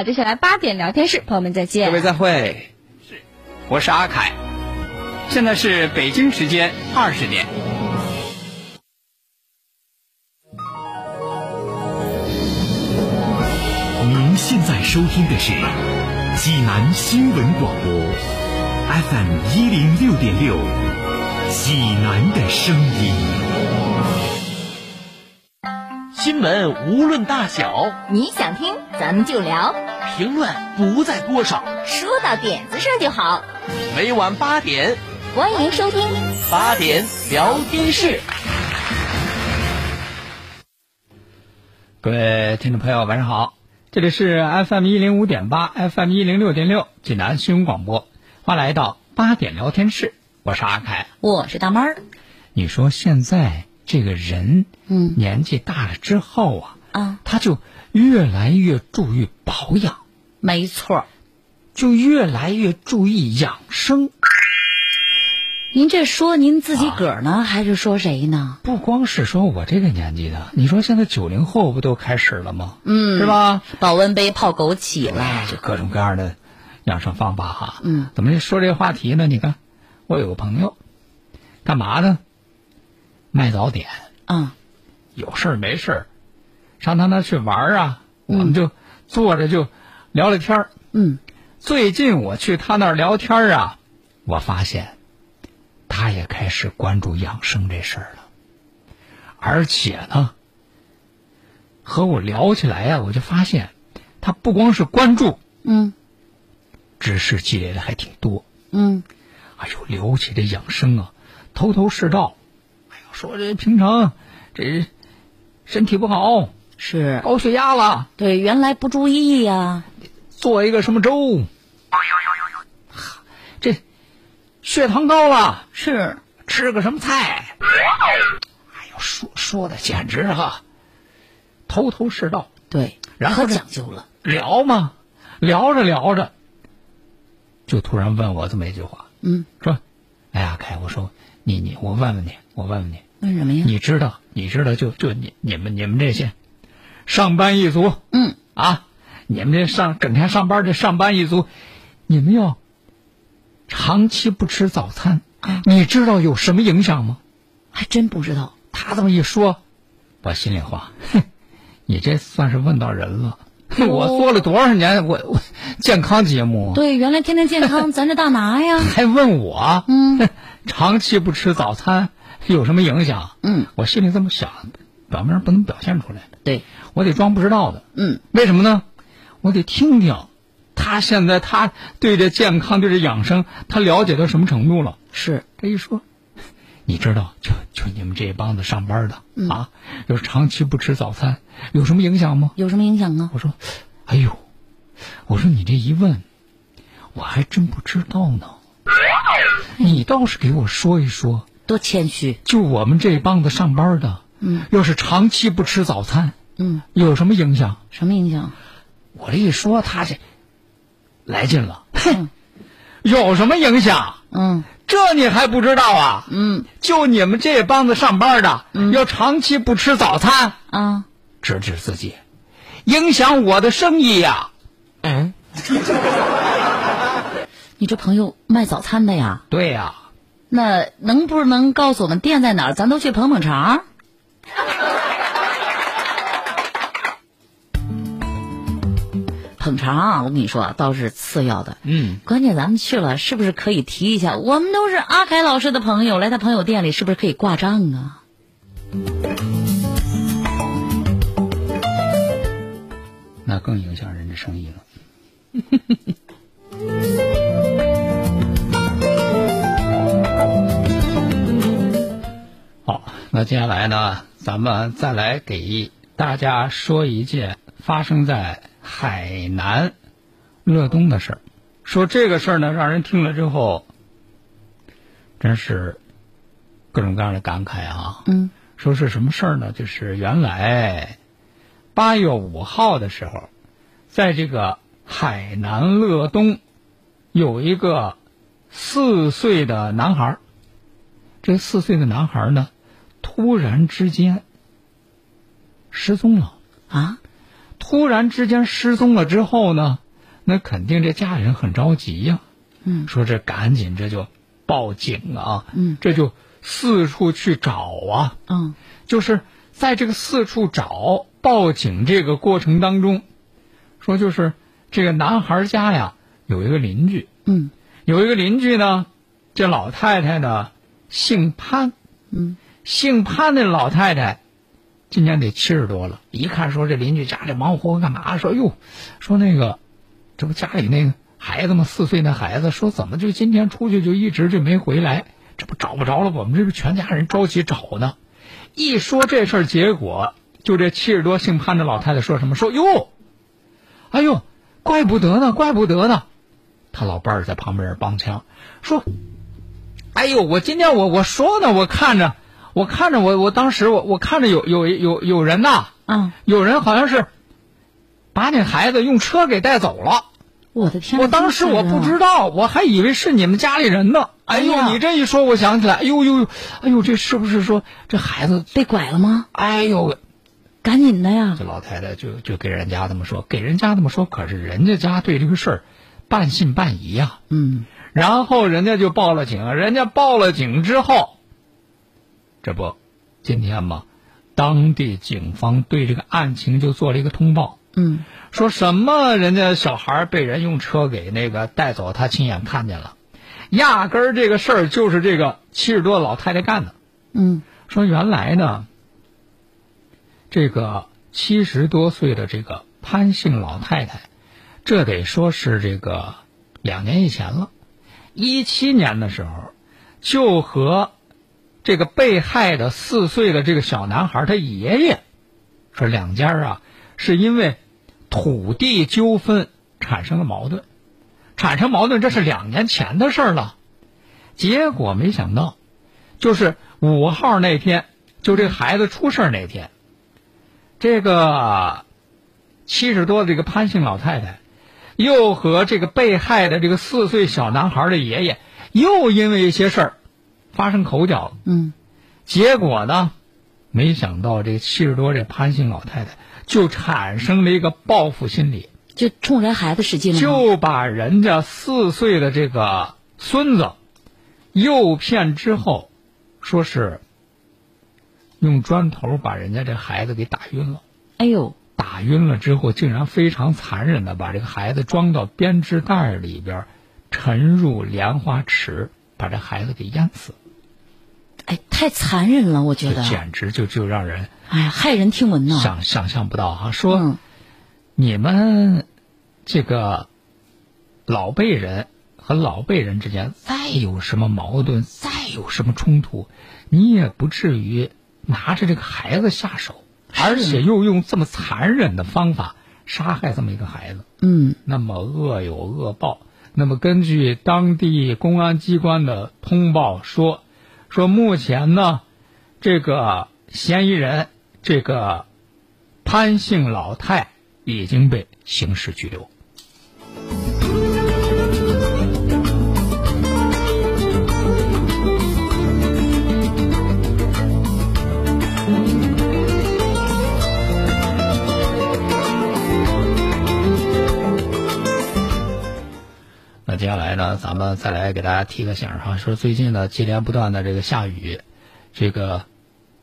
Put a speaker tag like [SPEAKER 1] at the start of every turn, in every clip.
[SPEAKER 1] 那接下来八点聊天室，朋友们再见。
[SPEAKER 2] 各位再会。
[SPEAKER 3] 是，我是阿凯，现在是北京时间二十点。
[SPEAKER 4] 您现在收听的是济南新闻广播，FM 一零六点六，济南的声音。
[SPEAKER 5] 新闻无论大小，
[SPEAKER 6] 你想听咱们就聊，
[SPEAKER 5] 评论不在多少，
[SPEAKER 6] 说到点子上就好。
[SPEAKER 5] 每晚八点，
[SPEAKER 6] 欢迎收听
[SPEAKER 5] 八点聊天室。
[SPEAKER 3] 各位听众朋友，晚上好，这里是 FM 一零五点八，FM 一零六点六，济南新闻广播，欢迎来到八点聊天室，我是阿凯，
[SPEAKER 6] 我是大妹儿。
[SPEAKER 3] 你说现在这个人，
[SPEAKER 6] 嗯，
[SPEAKER 3] 年纪大了之后啊，
[SPEAKER 6] 啊，
[SPEAKER 3] 他就越来越注意保养，
[SPEAKER 6] 没错，
[SPEAKER 3] 就越来越注意养生。
[SPEAKER 6] 您这说您自己个儿呢，还是说谁呢？
[SPEAKER 3] 不光是说我这个年纪的，你说现在九零后不都开始了吗？
[SPEAKER 6] 嗯，
[SPEAKER 3] 是吧？
[SPEAKER 6] 保温杯泡枸杞了，
[SPEAKER 3] 就各种各样的养生方法哈。
[SPEAKER 6] 嗯，
[SPEAKER 3] 怎么说这个话题呢？你看，我有个朋友，干嘛呢？卖早点。
[SPEAKER 6] 嗯，
[SPEAKER 3] 有事儿没事儿，上他那去玩儿啊，我们就坐着就聊聊天儿。
[SPEAKER 6] 嗯，
[SPEAKER 3] 最近我去他那儿聊天儿啊，我发现。他也开始关注养生这事儿了，而且呢，和我聊起来呀，我就发现，他不光是关注，
[SPEAKER 6] 嗯，
[SPEAKER 3] 知识积累的还挺多，
[SPEAKER 6] 嗯，
[SPEAKER 3] 哎呦，聊起这养生啊，头头是道，哎呦，说这平常这身体不好，
[SPEAKER 6] 是。
[SPEAKER 3] 高血压了，
[SPEAKER 6] 对，原来不注意呀，
[SPEAKER 3] 做一个什么粥，这。血糖高了，
[SPEAKER 6] 是
[SPEAKER 3] 吃个什么菜？哎呦，说说的简直哈，头头是道。
[SPEAKER 6] 对，
[SPEAKER 3] 然后
[SPEAKER 6] 讲究了。
[SPEAKER 3] 聊嘛，聊着聊着，就突然问我这么一句话。
[SPEAKER 6] 嗯，
[SPEAKER 3] 说：“哎呀，凯，我说你你，我问问你，我问问你，
[SPEAKER 6] 问什么呀？
[SPEAKER 3] 你知道，你知道，就就你你们你们这些上班一族，
[SPEAKER 6] 嗯
[SPEAKER 3] 啊，你们这上整天上班的上班一族，你们要。”长期不吃早餐，你知道有什么影响吗？
[SPEAKER 6] 还真不知道。
[SPEAKER 3] 他这么一说，我心里话，哼，你这算是问到人了。我做了多少年我我健康节目？
[SPEAKER 6] 对，原来天天健康，咱这大拿呀。
[SPEAKER 3] 还问我？
[SPEAKER 6] 嗯，
[SPEAKER 3] 长期不吃早餐有什么影响？
[SPEAKER 6] 嗯，
[SPEAKER 3] 我心里这么想，表面不能表现出来。
[SPEAKER 6] 对，
[SPEAKER 3] 我得装不知道的。
[SPEAKER 6] 嗯，
[SPEAKER 3] 为什么呢？我得听听。他现在他对这健康对这养生，他了解到什么程度了？
[SPEAKER 6] 是
[SPEAKER 3] 这一说，你知道，就就你们这帮子上班的、
[SPEAKER 6] 嗯、
[SPEAKER 3] 啊，要是长期不吃早餐，有什么影响吗？
[SPEAKER 6] 有什么影响啊？
[SPEAKER 3] 我说，哎呦，我说你这一问，我还真不知道呢。你倒是给我说一说，
[SPEAKER 6] 多谦虚。
[SPEAKER 3] 就我们这帮子上班的，
[SPEAKER 6] 嗯，
[SPEAKER 3] 要是长期不吃早餐，
[SPEAKER 6] 嗯，
[SPEAKER 3] 有什么影响？
[SPEAKER 6] 什么影响？
[SPEAKER 3] 我这一说，他这。来劲了，哼，有什么影响？
[SPEAKER 6] 嗯，
[SPEAKER 3] 这你还不知道啊？
[SPEAKER 6] 嗯，
[SPEAKER 3] 就你们这帮子上班的，
[SPEAKER 6] 嗯、
[SPEAKER 3] 要长期不吃早餐
[SPEAKER 6] 啊，
[SPEAKER 3] 指指自己，影响我的生意呀、啊。
[SPEAKER 6] 嗯，你这朋友卖早餐的呀？
[SPEAKER 3] 对呀、啊。
[SPEAKER 6] 那能不能告诉我们店在哪儿？咱都去捧捧场。捧场啊，我跟你说倒是次要的，
[SPEAKER 3] 嗯，
[SPEAKER 6] 关键咱们去了，是不是可以提一下？我们都是阿凯老师的朋友，来他朋友店里，是不是可以挂账啊？
[SPEAKER 3] 那更影响人的生意了。好，那接下来呢，咱们再来给大家说一件发生在。海南乐东的事儿，说这个事儿呢，让人听了之后，真是各种各样的感慨啊。
[SPEAKER 6] 嗯，
[SPEAKER 3] 说是什么事儿呢？就是原来八月五号的时候，在这个海南乐东有一个四岁的男孩儿，这四岁的男孩呢，突然之间失踪了
[SPEAKER 6] 啊。
[SPEAKER 3] 突然之间失踪了之后呢，那肯定这家里人很着急呀、
[SPEAKER 6] 嗯。
[SPEAKER 3] 说这赶紧这就报警啊，
[SPEAKER 6] 嗯。
[SPEAKER 3] 这就四处去找啊，
[SPEAKER 6] 嗯。
[SPEAKER 3] 就是在这个四处找报警这个过程当中，说就是这个男孩家呀有一个邻居，
[SPEAKER 6] 嗯。
[SPEAKER 3] 有一个邻居呢，这老太太呢姓潘，
[SPEAKER 6] 嗯，
[SPEAKER 3] 姓潘的老太太今年得七十多了，一看说这邻居家里忙活干嘛？说哟，说那个这不家里那个孩子吗？四岁那孩子说怎么就今天出去就一直就没回来？这不找不着了，我们这不全家人着急找呢。一说这事儿，结果就这七十多姓潘的老太太说什么？说哟，哎呦，怪不得呢，怪不得呢。他老伴儿在旁边帮腔，说：“哎呦，我今天我我说呢，我看着，我看着我我当时我我看着有有有有人呐，
[SPEAKER 6] 啊！
[SPEAKER 3] 有人好像是把那孩子用车给带走了。
[SPEAKER 6] 我的天！
[SPEAKER 3] 我当时我不知
[SPEAKER 6] 道。
[SPEAKER 3] 我还以为是你们家里人呢。哎呦，
[SPEAKER 6] 哎
[SPEAKER 3] 你这一说，我想起来，哎呦呦，哎呦，这是不是说这孩子？
[SPEAKER 6] 被拐了吗？
[SPEAKER 3] 哎呦，
[SPEAKER 6] 赶紧的呀！
[SPEAKER 3] 这老太太就就给人家这么说，给人家这么说，可是人家家对这个事儿半信半疑呀、
[SPEAKER 6] 嗯
[SPEAKER 3] 然后人家就报了警，人家报了警之后，这不，今天嘛，当地警方对这个案情就做了一个通报，
[SPEAKER 6] 嗯。
[SPEAKER 3] 说什么人家小孩被人用车给那个带走，他亲眼看见了，压根儿这个事儿就是这个七十多老太太干的。
[SPEAKER 6] 嗯。
[SPEAKER 3] 说原来呢，这个七十多岁的这个潘姓老太太，这得说是这个两年以前了，一七年的时候，就和这个被害的四岁的这个小男孩他爷爷，说两家啊是因为土地纠纷产生了矛盾，产生矛盾这是两年前的事了，结果没想到。就是五号那天，就这孩子出事那天，这个七十多的这个潘姓老太太，又和这个被害的这个四岁小男孩的爷爷，又因为一些事儿发生口角。
[SPEAKER 6] 嗯
[SPEAKER 3] 结果呢，没想到这七十多这潘姓老太太就产生了一个报复心理，
[SPEAKER 6] 就冲人孩子使劲了？
[SPEAKER 3] 就把人家四岁的这个孙子诱骗之后，说是用砖头把人家这孩子给打晕了。
[SPEAKER 6] 哎呦，
[SPEAKER 3] 打晕了之后，竟然非常残忍的把这个孩子装到编织袋里边，沉入莲花池，把这孩子给淹死。
[SPEAKER 6] 哎，太残忍了，我觉得。
[SPEAKER 3] 简直就就让人
[SPEAKER 6] 哎呀，骇人听闻呐！
[SPEAKER 3] 想想象不到哈、说、
[SPEAKER 6] 嗯
[SPEAKER 3] 你们这个老辈人和老辈人之间再有什么矛盾，再有什么冲突，你也不至于拿着这个孩子下手，而且又用这么残忍的方法杀害这么一个孩子。
[SPEAKER 6] 嗯
[SPEAKER 3] 那么恶有恶报。那么根据当地公安机关的通报说，说目前呢，这个嫌疑人这个潘姓老太已经被刑事拘留。接下来呢，咱们再来给大家提个醒儿哈，说最近呢接连不断的这个下雨，这个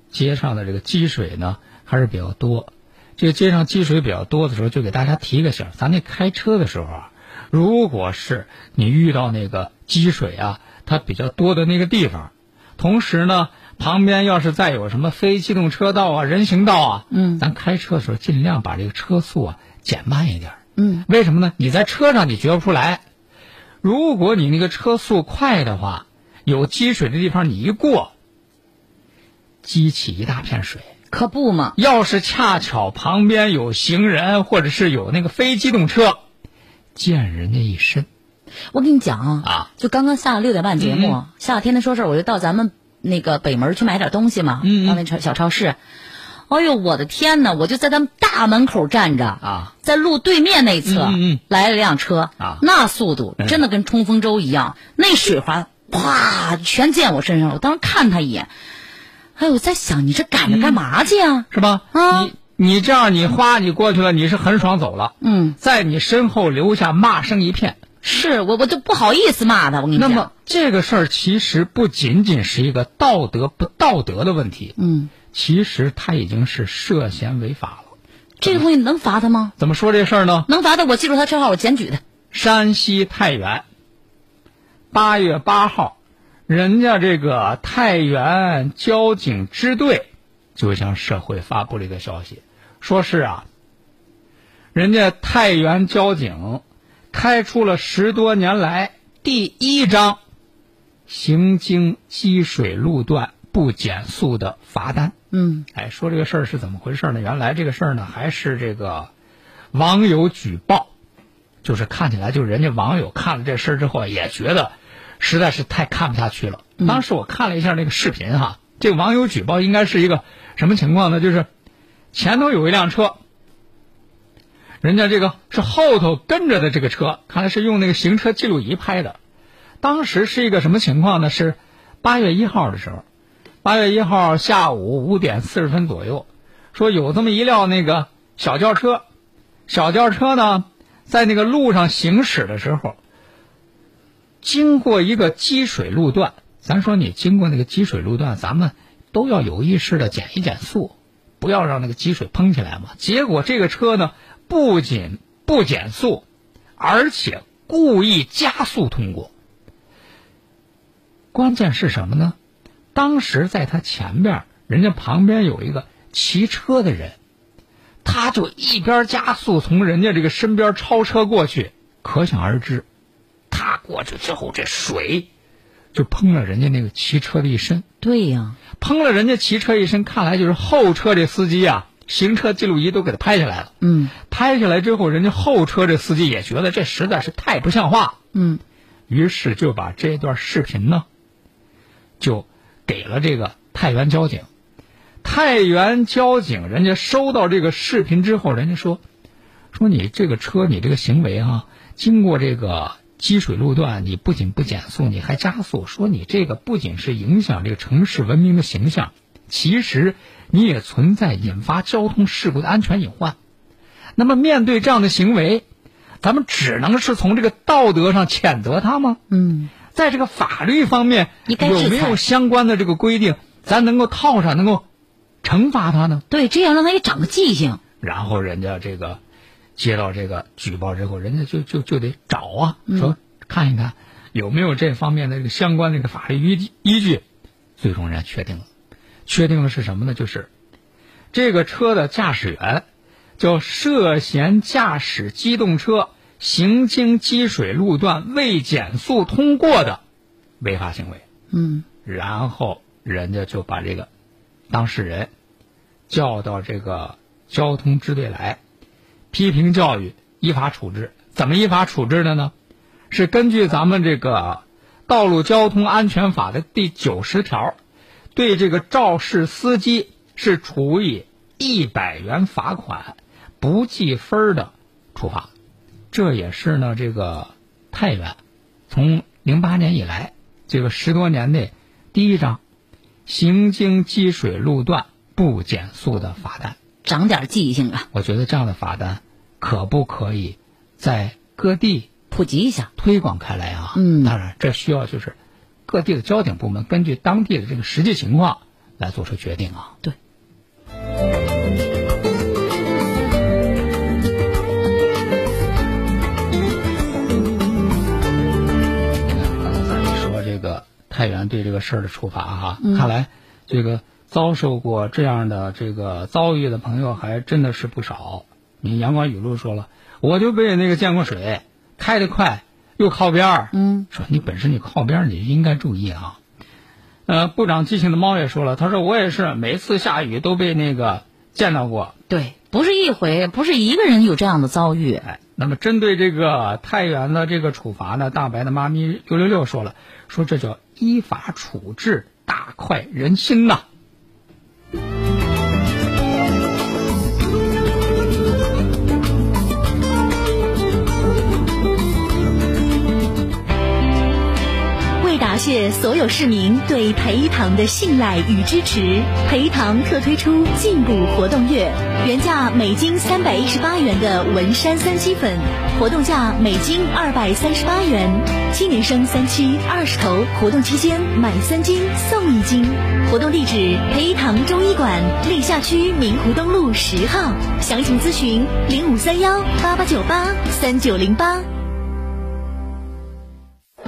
[SPEAKER 3] 街上的这个积水呢还是比较多。这个街上积水比较多的时候，就给大家提个醒儿，咱那开车的时候啊，如果是你遇到那个积水啊，它比较多的那个地方，同时呢，旁边要是再有什么非机动车道啊、人行道啊，
[SPEAKER 6] 嗯
[SPEAKER 3] 咱开车的时候尽量把这个车速啊减慢一点儿。
[SPEAKER 6] 嗯
[SPEAKER 3] 为什么呢？你在车上你觉不出来，如果你那个车速快的话，有积水的地方你一过，激起一大片水。
[SPEAKER 6] 可不嘛。
[SPEAKER 3] 要是恰巧旁边有行人，或者是有那个非机动车，溅人家一身。
[SPEAKER 6] 我跟你讲啊，
[SPEAKER 3] 啊
[SPEAKER 6] 就刚刚下了六点半节目，
[SPEAKER 3] 嗯
[SPEAKER 6] 下天的说事儿，我就到咱们那个北门去买点东西嘛，到那超小超市。哎呦，我的天呐！我就在咱们大门口站着
[SPEAKER 3] 啊，
[SPEAKER 6] 在路对面那侧、
[SPEAKER 3] 嗯嗯嗯
[SPEAKER 6] 来了辆车
[SPEAKER 3] 啊
[SPEAKER 6] 那速度
[SPEAKER 3] 嗯
[SPEAKER 6] 真的跟冲锋舟一样，那水花啪全溅我身上了。我当时看他一眼，哎呦，我在想你这赶着干嘛去呀、
[SPEAKER 3] 是吧？
[SPEAKER 6] 啊
[SPEAKER 3] 你你这样你花你过去了，你是很爽走了，
[SPEAKER 6] 嗯，
[SPEAKER 3] 在你身后留下骂声一片。
[SPEAKER 6] 是我我就不好意思骂他，我跟你讲。
[SPEAKER 3] 那么这个事儿其实不仅仅是一个道德不道德的问题，
[SPEAKER 6] 嗯，
[SPEAKER 3] 其实他已经是涉嫌违法了。
[SPEAKER 6] 这个东西能罚他吗？
[SPEAKER 3] 怎么说这事儿呢？
[SPEAKER 6] 能罚他，我记住他车号，我检举他。
[SPEAKER 3] 山西太原，八月八号，人家这个太原交警支队就向社会发布了一个消息，说是啊，人家太原交警开出了十多年来第一张行经积水路段不减速的罚单。
[SPEAKER 6] 嗯，
[SPEAKER 3] 哎，说这个事儿是怎么回事呢？原来这个事儿呢，还是这个网友举报，就是看起来就是人家网友看了这事儿之后，也觉得实在是太看不下去了。当时我看了一下那个视频哈，这个网友举报应该是一个什么情况呢？就是前头有一辆车，人家这个是后头跟着的这个车，看来是用那个行车记录仪拍的。当时是一个什么情况呢？是八月一号的时候。八月一号下午五点四十分左右，说有这么一辆那个小轿车，小轿车呢在那个路上行驶的时候，经过一个积水路段。咱说你经过那个积水路段，咱们都要有意识的减一减速，不要让那个积水喷起来嘛。结果这个车呢不仅不减速，而且故意加速通过。关键是什么呢？当时在他前边，人家旁边有一个骑车的人，他就一边加速从人家这个身边超车过去，可想而知，他过去之后这水就喷了人家那个骑车的一身。
[SPEAKER 6] 对呀，
[SPEAKER 3] 喷了人家骑车一身，看来就是后车这司机啊，行车记录仪都给他拍下来了。
[SPEAKER 6] 嗯，
[SPEAKER 3] 拍下来之后，人家后车这司机也觉得这实在是太不像话。
[SPEAKER 6] 嗯，
[SPEAKER 3] 于是就把这段视频呢，就。给了这个太原交警，太原交警人家收到这个视频之后，人家说，说你这个车你这个行为啊，经过这个积水路段，你不仅不减速，你还加速，说你这个不仅是影响这个城市文明的形象，其实你也存在引发交通事故的安全隐患。那么面对这样的行为，咱们只能是从这个道德上谴责他吗？
[SPEAKER 6] 嗯。
[SPEAKER 3] 在这个法律方面，有没有相关的这个规定，咱能够套上，能够惩罚他呢？
[SPEAKER 6] 对，这样让他也长个记性。
[SPEAKER 3] 然后人家这个接到这个举报之后，人家就就就得找啊，说看一看有没有这方面的这个相关的这个法律依据依据。最终人家确定了，确定了是什么呢？就是这个车的驾驶员叫涉嫌驾驶机动车。行经积水路段未减速通过的违法行为，
[SPEAKER 6] 嗯，
[SPEAKER 3] 然后人家就把这个当事人叫到这个交通支队来，批评教育，依法处置。怎么依法处置的呢？是根据咱们这个《道路交通安全法》的第九十条，对这个肇事司机是处以一百元罚款、不记分的处罚。这也是呢，这个太原从零八年以来，这个十多年内第一张行经积水路段不减速的罚单，
[SPEAKER 6] 长点记性啊！
[SPEAKER 3] 我觉得这样的罚单可不可以在各地
[SPEAKER 6] 普及一下、
[SPEAKER 3] 推广开来啊？
[SPEAKER 6] 嗯，
[SPEAKER 3] 当然，这需要就是各地的交警部门根据当地的这个实际情况来做出决定啊。
[SPEAKER 6] 对。
[SPEAKER 3] 太原对这个事儿的处罚哈，看来这个遭受过这样的这个遭遇的朋友还真的是不少。你阳光雨露说了，我就被那个见过水，开得快又靠边儿。
[SPEAKER 6] 嗯，
[SPEAKER 3] 说你本身你靠边儿，你应该注意啊。呃，部长记性的猫也说了，他说我也是每次下雨都被那个见到过。
[SPEAKER 6] 对，不是一回，不是一个人有这样的遭遇。
[SPEAKER 3] 哎，那么针对这个太原的这个处罚呢，大白的妈咪六六六说了，说这叫。依法处置，大快人心呐！
[SPEAKER 2] 谢所有市民对培一堂的信赖与支持。培一堂特推出进补活动月，原价每斤三百一十八元的文山三七粉，活动价每斤二百三十八元。七年生三七二十头，活动期间买三斤送一斤。活动地址：培一堂中医馆，历下区明湖东路十号。详情咨询零五三幺八八九八三九零八。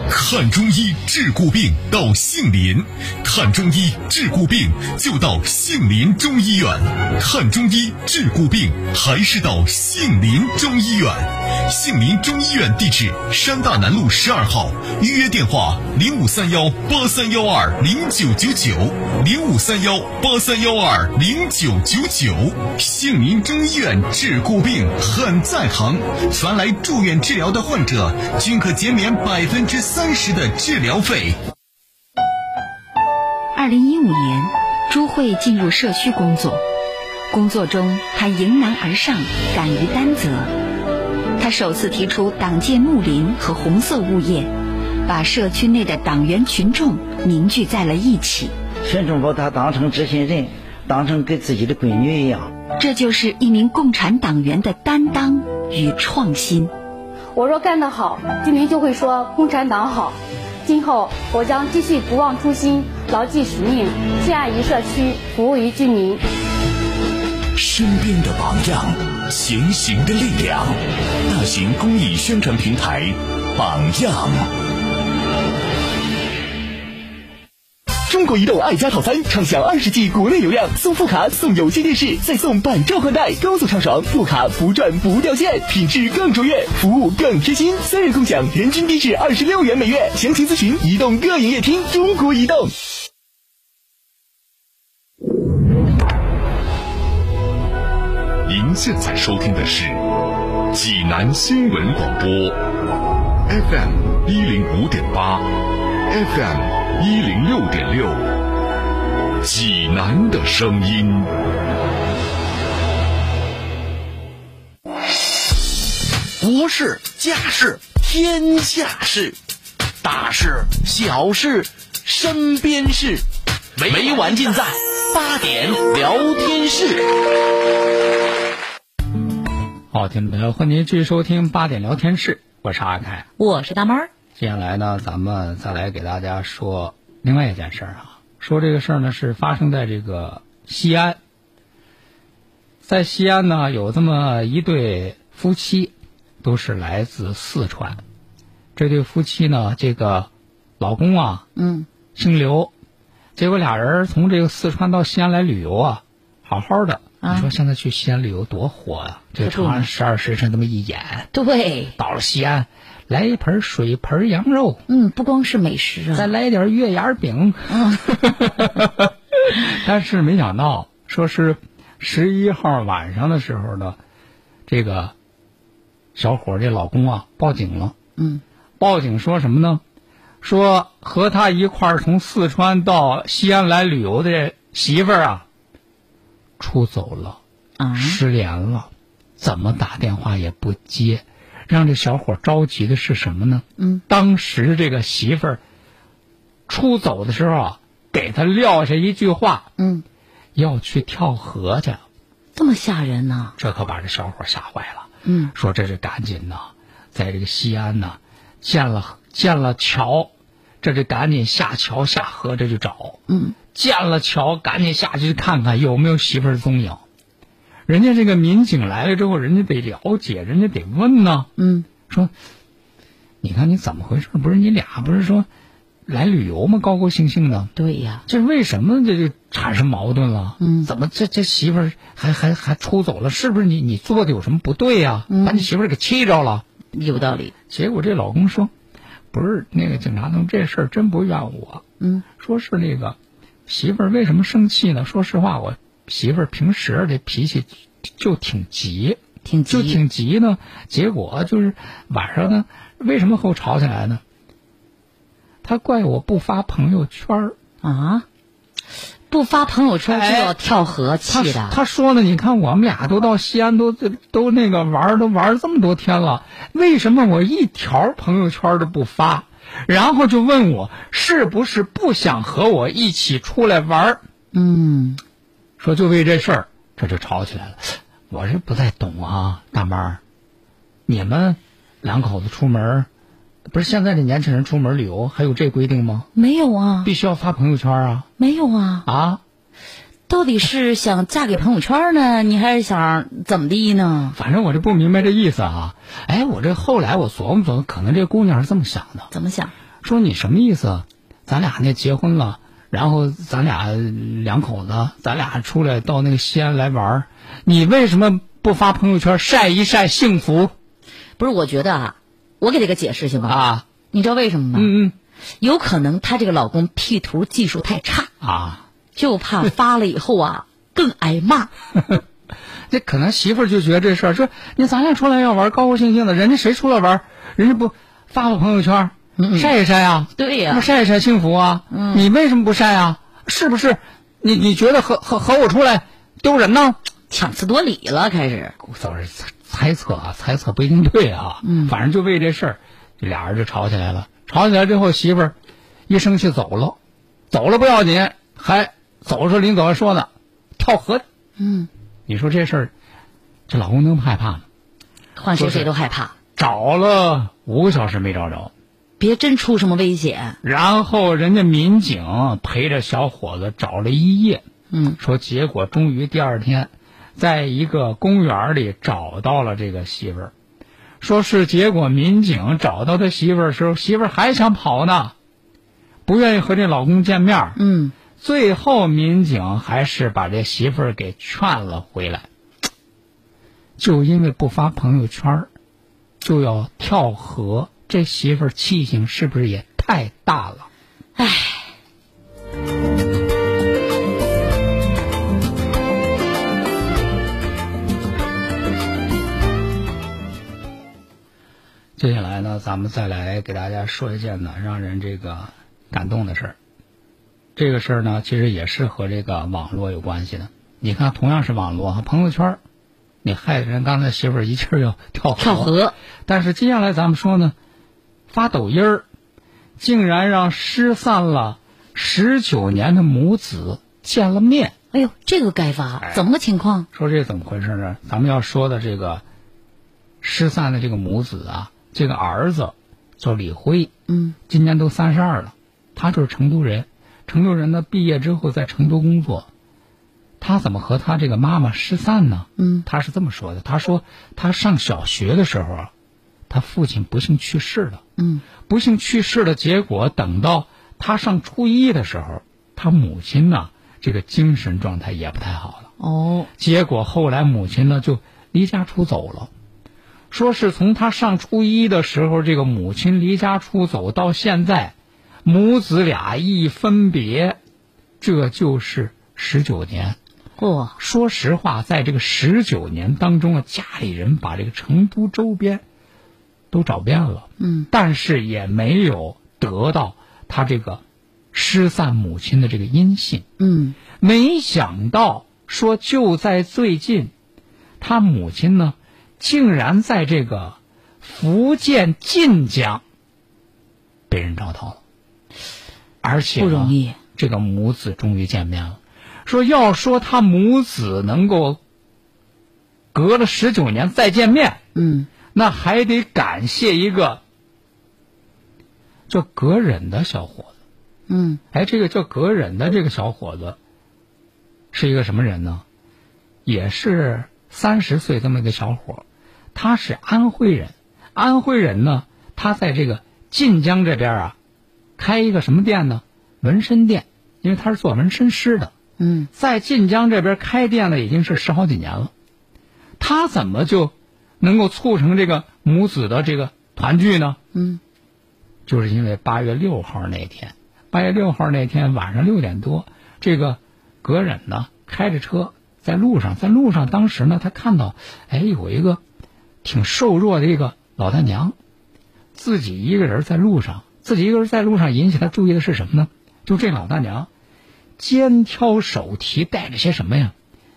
[SPEAKER 4] 看中医治骨病到杏林，看中医治骨病就到杏林中医院。看中医治骨病还是到杏林中医院。杏林中医院地址：山大南路十二号，预约电话：零五三幺八三幺二零九九九，零五三幺八三幺二零九九九。杏林中医院治骨病很在行，凡来住院治疗的患者均可减免百分之三十的治疗费。
[SPEAKER 7] 二零一五年，朱慧进入社区工作，工作中她迎难而上，敢于担责。她首次提出党建睦邻和红色物业，把社区内的党员群众凝聚在了一起。
[SPEAKER 8] 群众把她当成知心人，当成跟自己的闺女一样。
[SPEAKER 7] 这就是一名共产党员的担当与创新。
[SPEAKER 9] 我若干得好，居民就会说共产党好。今后我将继续不忘初心，牢记使命，献爱于社区，服务于居民。
[SPEAKER 4] 身边的榜样，前行的力量。大型公益宣传平台，榜样。
[SPEAKER 10] 中国移动爱家套餐畅享二十 G 国内流量，送副卡送有线电视，再送百兆宽带，高速畅爽，副卡不转不掉线，品质更卓越，服务更贴心，三人共享，人均低至二十六元每月。详情咨询移动各营业厅。中国移动。
[SPEAKER 4] 您现在收听的是济南新闻广播，FM 一零五点八，FM 一零六点六，济南的声音。
[SPEAKER 5] 国事、家事、天下事，大事、小事、身边事，每晚尽在八点聊天室。
[SPEAKER 3] 好，听众朋友，欢迎您继续收听八点聊天室，我是阿凯，
[SPEAKER 6] 我是大猫儿。
[SPEAKER 3] 接下来呢，咱们再来给大家说另外一件事儿啊。说这个事儿呢，是发生在这个西安，在西安呢有这么一对夫妻，都是来自四川。这对夫妻呢，这个老公啊，
[SPEAKER 6] 嗯，
[SPEAKER 3] 姓刘，结果俩人从这个四川到西安来旅游啊，好好的。
[SPEAKER 6] 啊
[SPEAKER 3] 你说现在去西安旅游多火呀、这个长安十二时辰这么一演，
[SPEAKER 6] 对，
[SPEAKER 3] 到了西安，来一盆水盆羊肉，
[SPEAKER 6] 嗯，不光是美食啊
[SPEAKER 3] 再
[SPEAKER 6] 啊，
[SPEAKER 3] 来点月牙饼。但是没想到，说是十一号晚上的时候呢，这个小伙这老公啊报警了。
[SPEAKER 6] 嗯，
[SPEAKER 3] 报警说什么呢？说和他一块儿从四川到西安来旅游的媳妇儿啊，出走了，
[SPEAKER 6] 啊，
[SPEAKER 3] 失联了，怎么打电话也不接，让这小伙着急的是什么呢？
[SPEAKER 6] 嗯，
[SPEAKER 3] 当时这个媳妇儿出走的时候啊，给他撂下一句话，
[SPEAKER 6] 嗯，
[SPEAKER 3] 要去跳河去，
[SPEAKER 6] 这么吓人呢、
[SPEAKER 3] 这可把这小伙吓坏了。
[SPEAKER 6] 嗯，
[SPEAKER 3] 说这是赶紧呐，在这个西安呐，建了建了桥，这就赶紧下桥下河这就找。
[SPEAKER 6] 嗯，
[SPEAKER 3] 建了桥，赶紧下去看看有没有媳妇儿踪影。人家这个民警来了之后，人家得了解，人家得问呢。
[SPEAKER 6] 嗯，
[SPEAKER 3] 说，你看你怎么回事？不是你俩不是说来旅游吗？高高兴兴的，
[SPEAKER 6] 对呀，
[SPEAKER 3] 这为什么这就产生矛盾了？
[SPEAKER 6] 嗯
[SPEAKER 3] 怎么这这媳妇儿还还还出走了？是不是你你做的有什么不对呀、
[SPEAKER 6] 嗯
[SPEAKER 3] 把你媳妇儿给气着了？
[SPEAKER 6] 有道理。
[SPEAKER 3] 结果这老公说，不是那个警察同志，这事儿真不怨我。
[SPEAKER 6] 嗯，
[SPEAKER 3] 说是那个媳妇儿为什么生气呢？说实话，我媳妇儿平时这脾气就挺急，
[SPEAKER 6] 挺急
[SPEAKER 3] 就挺急呢。结果就是晚上呢，为什么和我吵起来呢？他怪我不发朋友圈儿
[SPEAKER 6] 啊，不发朋友圈就
[SPEAKER 3] 哎
[SPEAKER 6] 要跳河，
[SPEAKER 3] 他
[SPEAKER 6] 气的。
[SPEAKER 3] 他说呢，你看我们俩都到西安都都那个玩儿都玩儿这么多天了，为什么我一条朋友圈都不发？然后就问我是不是不想和我一起出来玩儿。
[SPEAKER 6] 嗯，
[SPEAKER 3] 说就为这事儿，这就吵起来了。我是不太懂啊，大妈儿，你们两口子出门，不是现在这年轻人出门旅游还有这规定吗？
[SPEAKER 6] 没有啊，
[SPEAKER 3] 必须要发朋友圈啊
[SPEAKER 6] 没有啊，
[SPEAKER 3] 啊！
[SPEAKER 6] 到底是想嫁给朋友圈呢，你还是想怎么地呢？
[SPEAKER 3] 反正我这不明白这意思啊。哎，我这后来我琢磨琢磨，可能这姑娘是这么想的，
[SPEAKER 6] 怎么想？
[SPEAKER 3] 说你什么意思？咱俩那结婚了，然后咱俩两口子，咱俩出来到那个西安来玩儿，你为什么不发朋友圈晒一晒幸福
[SPEAKER 6] 不是，我觉得啊，我给这个解释行吗？
[SPEAKER 3] 啊？
[SPEAKER 6] 你知道为什么吗？
[SPEAKER 3] 嗯嗯
[SPEAKER 6] 有可能她这个老公 P 图技术太差，
[SPEAKER 3] 啊，
[SPEAKER 6] 就怕发了以后啊更挨骂。
[SPEAKER 3] 这可能媳妇儿就觉得这事儿，说你咱俩出来要玩，高高兴兴的，人家谁出来玩，人家不发个朋友圈，晒一晒啊？
[SPEAKER 6] 对呀、
[SPEAKER 3] 那晒一晒幸福啊！
[SPEAKER 6] 嗯
[SPEAKER 3] 你为什么不晒啊？是不是？你你觉得和和和我出来丢人呢？
[SPEAKER 6] 强词夺理了，开始。
[SPEAKER 3] 都是猜猜测啊，猜测不一定对啊。
[SPEAKER 6] 嗯
[SPEAKER 3] 反正就为这事儿，这俩人就吵起来了。吵起来之后，媳妇儿一生气走了，走了不要紧，还走的时候临走还说呢，跳河。
[SPEAKER 6] 嗯，
[SPEAKER 3] 你说这事儿，这老公能不害怕吗？
[SPEAKER 6] 换谁谁都害怕，
[SPEAKER 3] 找了五个小时没找着，
[SPEAKER 6] 别真出什么危险。
[SPEAKER 3] 然后人家民警陪着小伙子找了一夜，
[SPEAKER 6] 嗯，
[SPEAKER 3] 说结果终于第二天，在一个公园里找到了这个媳妇儿，说是结果民警找到他媳妇儿的时候，媳妇儿还想跑呢，不愿意和这老公见面儿。
[SPEAKER 6] 嗯，
[SPEAKER 3] 最后民警还是把这媳妇儿给劝了回来，就因为不发朋友圈儿，就要跳河，这媳妇儿气性是不是也太大了？唉接下来呢，咱们再来给大家说一件呢让人这个感动的事儿。这个事儿呢，其实也是和这个网络有关系的。你看，同样是网络和朋友圈儿，你害人刚才媳妇儿一气儿要跳河，
[SPEAKER 6] 跳河，
[SPEAKER 3] 但是接下来咱们说呢，发抖音儿，竟然让失散了十九年的母子见了面。
[SPEAKER 6] 哎呦，这个该发，怎么个情况？
[SPEAKER 3] 说这怎么回事呢？咱们要说的这个失散的这个母子啊，这个儿子叫李辉，
[SPEAKER 6] 嗯，
[SPEAKER 3] 今年都三十二了，他就是成都人。成都人呢，毕业之后在成都工作。他怎么和他这个妈妈失散呢？
[SPEAKER 6] 嗯，
[SPEAKER 3] 他是这么说的：他说他上小学的时候啊，他父亲不幸去世了。
[SPEAKER 6] 嗯，
[SPEAKER 3] 不幸去世的结果，等到他上初一的时候，他母亲呢，这个精神状态也不太好了。
[SPEAKER 6] 哦，
[SPEAKER 3] 结果后来母亲呢就离家出走了，说是从他上初一的时候，这个母亲离家出走到现在，母子俩一分别，这就是十九年。
[SPEAKER 6] 嚯、
[SPEAKER 3] 说实话，在这个十九年当中啊，家里人把这个成都周边都找遍了，
[SPEAKER 6] 嗯，
[SPEAKER 3] 但是也没有得到他这个失散母亲的这个音信。
[SPEAKER 6] 嗯，
[SPEAKER 3] 没想到说就在最近，他母亲呢，竟然在这个福建晋江被人找到了，而且
[SPEAKER 6] 不容易。
[SPEAKER 3] 这个母子终于见面了。说要说他母子能够隔了十九年再见面，
[SPEAKER 6] 嗯，
[SPEAKER 3] 那还得感谢一个叫葛忍的小伙子。
[SPEAKER 6] 嗯，
[SPEAKER 3] 哎，这个叫葛忍的这个小伙子是一个什么人呢？也是三十岁这么一个小伙儿，他是安徽人。安徽人呢，他在这个晋江这边啊，开一个什么店呢？纹身店，因为他是做纹身师的。
[SPEAKER 6] 嗯，
[SPEAKER 3] 在晋江这边开店了，已经是十好几年了。他怎么就能够促成这个母子的这个团聚呢？
[SPEAKER 6] 嗯，
[SPEAKER 3] 就是因为八月六号那天，八月六号那天晚上六点多，这个葛忍呢开着车在路上，在路上当时呢他看到，哎，有一个挺瘦弱的一个老大娘，自己一个人在路上，自己一个人在路上引起他注意的是什么呢？就这老大娘，肩挑手提，带着些什么呀？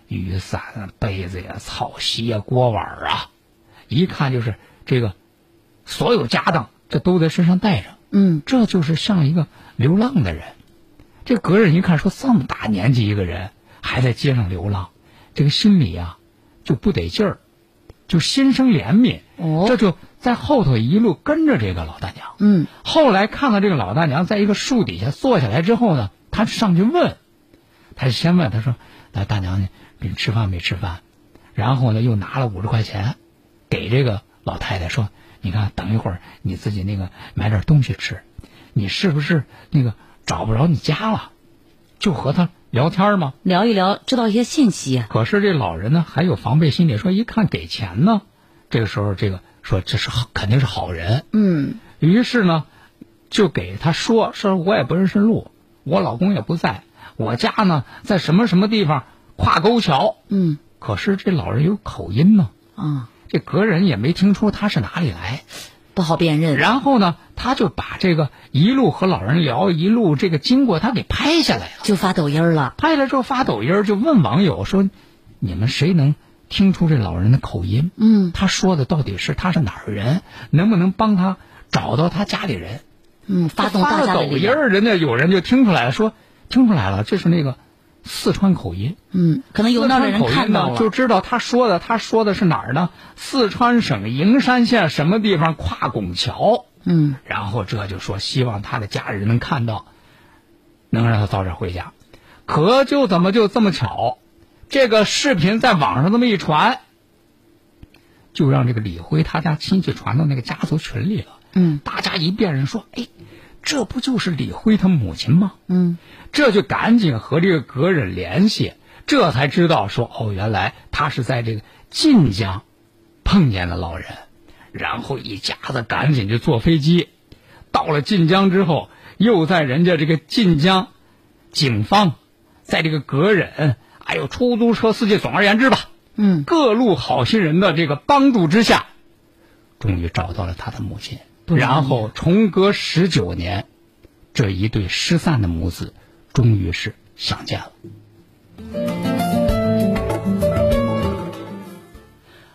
[SPEAKER 3] 雨伞啊、被子呀、草席呀、锅碗啊，一看就是这个所有家当，这都在身上带着。
[SPEAKER 6] 嗯，
[SPEAKER 3] 这就是像一个流浪的人。这格人一看说这么大年纪一个人还在街上流浪，这个心里啊就不得劲儿，就心生怜悯。
[SPEAKER 6] 哦，
[SPEAKER 3] 这就在后头一路跟着这个老大娘。
[SPEAKER 6] 嗯，
[SPEAKER 3] 后来看到这个老大娘在一个树底下坐下来之后呢，他上去问，他先问他说：“那大娘，你吃饭没吃饭？”然后呢，又拿了五十块钱给这个老太太说：“你看，等一会儿你自己那个买点东西吃。你是不是那个找不着你家了？就和他聊天吗？
[SPEAKER 6] 聊一聊，知道一些信息啊。
[SPEAKER 3] 可是这老人呢，还有防备心理，说一看给钱呢，这个时候这个说这是好肯定是好人。
[SPEAKER 6] 嗯，
[SPEAKER 3] 于是呢，就给他说说，我也不认识路，我老公也不在，我家呢在什么什么地方跨沟桥。
[SPEAKER 6] 嗯，
[SPEAKER 3] 可是这老人有口音呢，
[SPEAKER 6] 啊，
[SPEAKER 3] 这格人也没听出他是哪里来，
[SPEAKER 6] 不好辨认。
[SPEAKER 3] 然后呢，他就把这个一路和老人聊一路这个经过，他给拍下来了，
[SPEAKER 6] 就发抖音了。
[SPEAKER 3] 拍了之后发抖音，就问网友说：“你们谁能听出这老人的口音？
[SPEAKER 6] 嗯，
[SPEAKER 3] 他说的到底是他是哪儿人？能不能帮他找到他家里人？”
[SPEAKER 6] 嗯，发动大
[SPEAKER 3] 发了抖音，人家有人就听出来了，说听出来了，这是那个四川口音。
[SPEAKER 6] 嗯，可能有那的人看到
[SPEAKER 3] 了，就知道他说的，他说的是哪儿呢？四川省营山县什么地方跨拱桥？
[SPEAKER 6] 嗯，
[SPEAKER 3] 然后这就说希望他的家人能看到，能让他早点回家。可就怎么就这么巧，这个视频在网上这么一传，就让这个李辉他家亲戚传到那个家族群里了。
[SPEAKER 6] 嗯，
[SPEAKER 3] 大家一辨认说，哎，这不就是李辉他母亲吗？
[SPEAKER 6] 嗯，
[SPEAKER 3] 这就赶紧和这个格人联系，这才知道说，哦，原来他是在这个晋江碰见了老人，然后一家子赶紧就坐飞机，到了晋江之后，又在人家这个晋江警方，在这个格人还有出租车司机，总而言之吧，
[SPEAKER 6] 嗯，
[SPEAKER 3] 各路好心人的这个帮助之下，终于找到了他的母亲。然后重隔十九年，这一对失散的母子终于是相见了。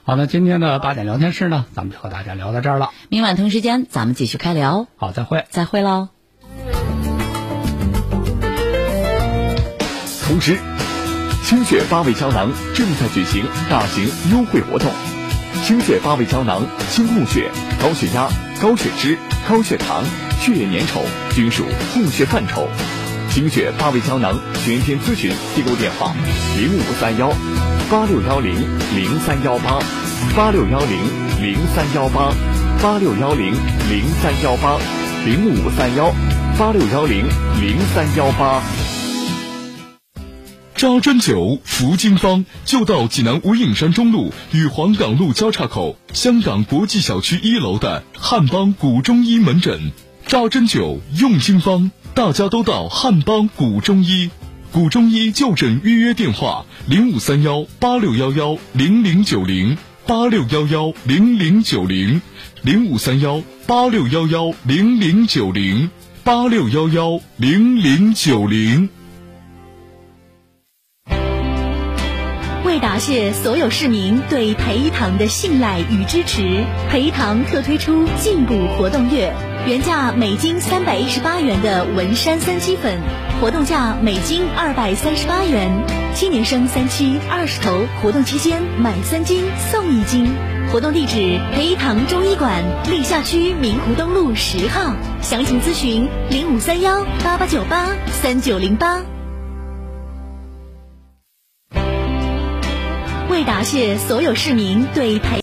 [SPEAKER 3] 好，那今天的八点聊天室呢，咱们就和大家聊到这儿了。
[SPEAKER 6] 明晚同时间咱们继续开聊。
[SPEAKER 3] 好，再会，
[SPEAKER 6] 再会喽。
[SPEAKER 10] 同时，清血八味胶囊正在举行大型优惠活动。清血八味胶囊清供血、高血压、高血脂、高血糖、血液粘稠均属供血范畴。精血八味胶囊全天咨询订购电话：零五三幺八六幺零零三幺八八六幺零零三幺八八六幺零零三幺八零五三幺八六幺零零三幺八。
[SPEAKER 4] 扎针灸服经方就到济南无影山中路与黄岗路交叉口香港国际小区一楼的汉邦古中医门诊。扎针灸用经方，大家都到汉邦古中医。古中医就诊预约电话：零五三幺八六幺幺零零九零八六幺幺零零九零零五三幺八六幺幺零零九零八六幺幺零零九零。
[SPEAKER 2] 为答谢所有市民对培堂的信赖与支持，培堂特推出进补活动月，原价每斤三百一十八元的文山三七粉，活动价每斤二百三十八元。七年生三七二十头，活动期间买三斤送一斤。活动地址：培堂中医馆，历下区明湖东路十号。详情咨询零五三幺八八九八三九零八。答谢所有市民对培